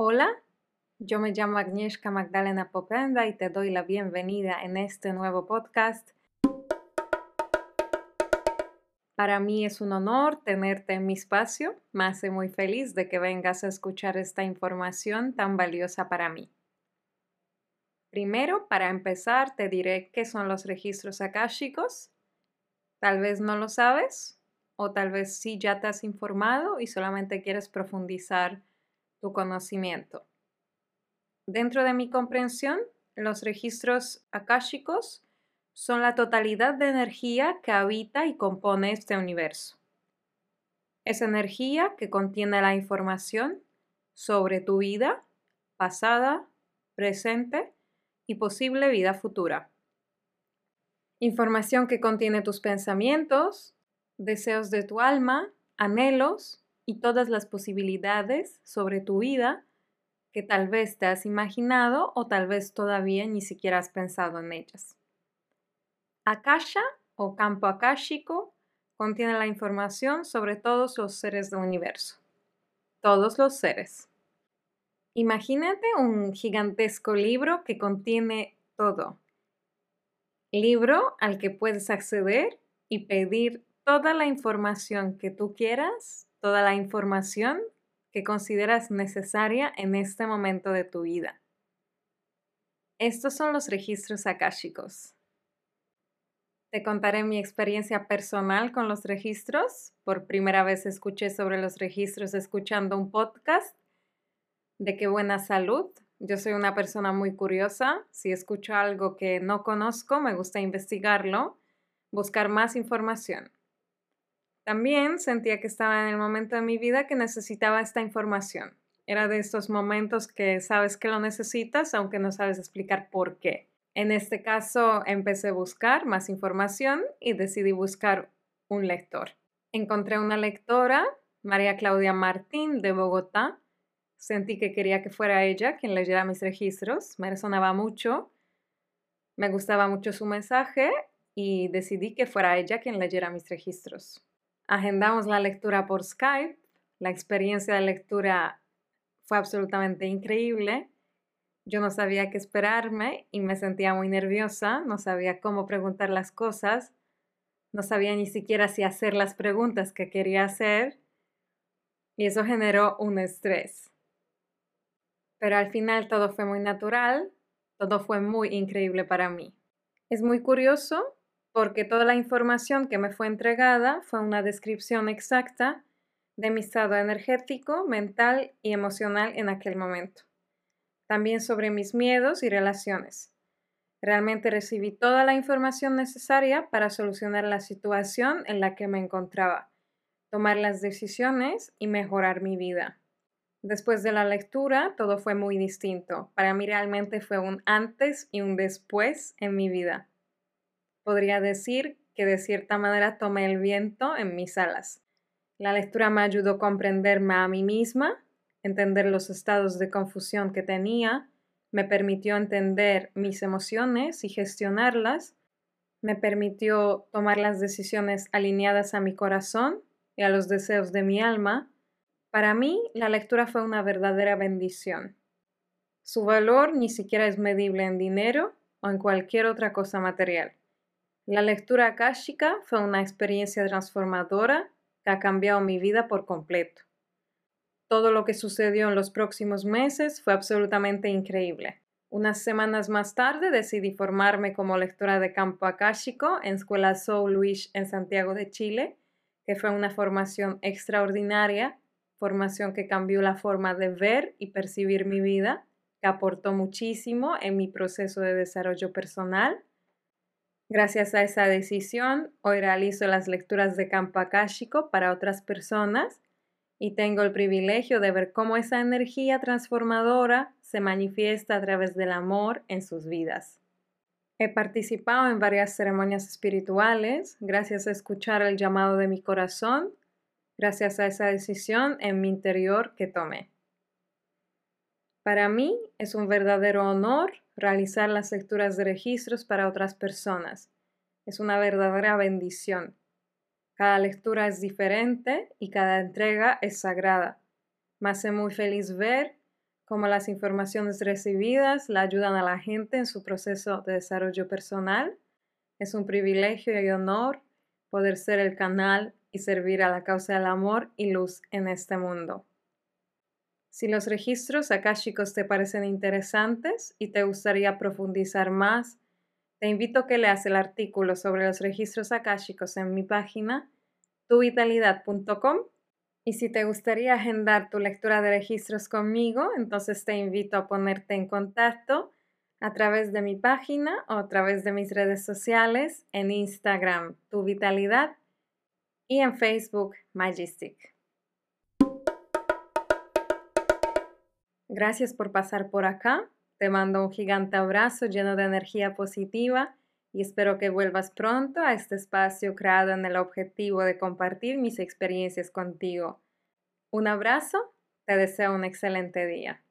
Hola, yo me llamo Agnieszka Magdalena Popenda y te doy la bienvenida en este nuevo podcast. Para mí es un honor tenerte en mi espacio. Me hace muy feliz de que vengas a escuchar esta información tan valiosa para mí. Primero, para empezar, te diré qué son los registros akáshicos. Tal vez no lo sabes o tal vez sí ya te has informado y solamente quieres profundizar tu conocimiento. Dentro de mi comprensión, los registros akáshicos son la totalidad de energía que habita y compone este universo. Es energía que contiene la información sobre tu vida pasada, presente y posible vida futura. Información que contiene tus pensamientos, deseos de tu alma, anhelos y todas las posibilidades sobre tu vida que tal vez te has imaginado o tal vez todavía ni siquiera has pensado en ellas. Akasha o campo akáshico contiene la información sobre todos los seres del universo. Todos los seres. Imagínate un gigantesco libro que contiene todo. Libro al que puedes acceder y pedir toda la información que tú quieras toda la información que consideras necesaria en este momento de tu vida. Estos son los registros akáshicos. Te contaré mi experiencia personal con los registros. Por primera vez escuché sobre los registros escuchando un podcast. De qué buena salud. Yo soy una persona muy curiosa. Si escucho algo que no conozco, me gusta investigarlo, buscar más información. También sentía que estaba en el momento de mi vida que necesitaba esta información. Era de estos momentos que sabes que lo necesitas, aunque no sabes explicar por qué. En este caso, empecé a buscar más información y decidí buscar un lector. Encontré una lectora, María Claudia Martín, de Bogotá. Sentí que quería que fuera ella quien leyera mis registros. Me resonaba mucho. Me gustaba mucho su mensaje y decidí que fuera ella quien leyera mis registros. Agendamos la lectura por Skype. La experiencia de lectura fue absolutamente increíble. Yo no sabía qué esperarme y me sentía muy nerviosa, no sabía cómo preguntar las cosas, no sabía ni siquiera si hacer las preguntas que quería hacer y eso generó un estrés. Pero al final todo fue muy natural, todo fue muy increíble para mí. Es muy curioso porque toda la información que me fue entregada fue una descripción exacta de mi estado energético, mental y emocional en aquel momento. También sobre mis miedos y relaciones. Realmente recibí toda la información necesaria para solucionar la situación en la que me encontraba, tomar las decisiones y mejorar mi vida. Después de la lectura, todo fue muy distinto. Para mí realmente fue un antes y un después en mi vida podría decir que de cierta manera tomé el viento en mis alas. La lectura me ayudó a comprenderme a mí misma, entender los estados de confusión que tenía, me permitió entender mis emociones y gestionarlas, me permitió tomar las decisiones alineadas a mi corazón y a los deseos de mi alma. Para mí, la lectura fue una verdadera bendición. Su valor ni siquiera es medible en dinero o en cualquier otra cosa material. La lectura akáshica fue una experiencia transformadora que ha cambiado mi vida por completo. Todo lo que sucedió en los próximos meses fue absolutamente increíble. Unas semanas más tarde decidí formarme como lectora de campo akáshico en Escuela Soul Luis en Santiago de Chile, que fue una formación extraordinaria, formación que cambió la forma de ver y percibir mi vida, que aportó muchísimo en mi proceso de desarrollo personal Gracias a esa decisión, hoy realizo las lecturas de campo akáshico para otras personas y tengo el privilegio de ver cómo esa energía transformadora se manifiesta a través del amor en sus vidas. He participado en varias ceremonias espirituales gracias a escuchar el llamado de mi corazón, gracias a esa decisión en mi interior que tomé. Para mí es un verdadero honor realizar las lecturas de registros para otras personas. Es una verdadera bendición. Cada lectura es diferente y cada entrega es sagrada. Me hace muy feliz ver cómo las informaciones recibidas la ayudan a la gente en su proceso de desarrollo personal. Es un privilegio y honor poder ser el canal y servir a la causa del amor y luz en este mundo. Si los registros akáshicos te parecen interesantes y te gustaría profundizar más, te invito a que leas el artículo sobre los registros akáshicos en mi página tuvitalidad.com y si te gustaría agendar tu lectura de registros conmigo, entonces te invito a ponerte en contacto a través de mi página o a través de mis redes sociales en Instagram, Tu Vitalidad, y en Facebook, Magistic. Gracias por pasar por acá. Te mando un gigante abrazo lleno de energía positiva y espero que vuelvas pronto a este espacio creado en el objetivo de compartir mis experiencias contigo. Un abrazo, te deseo un excelente día.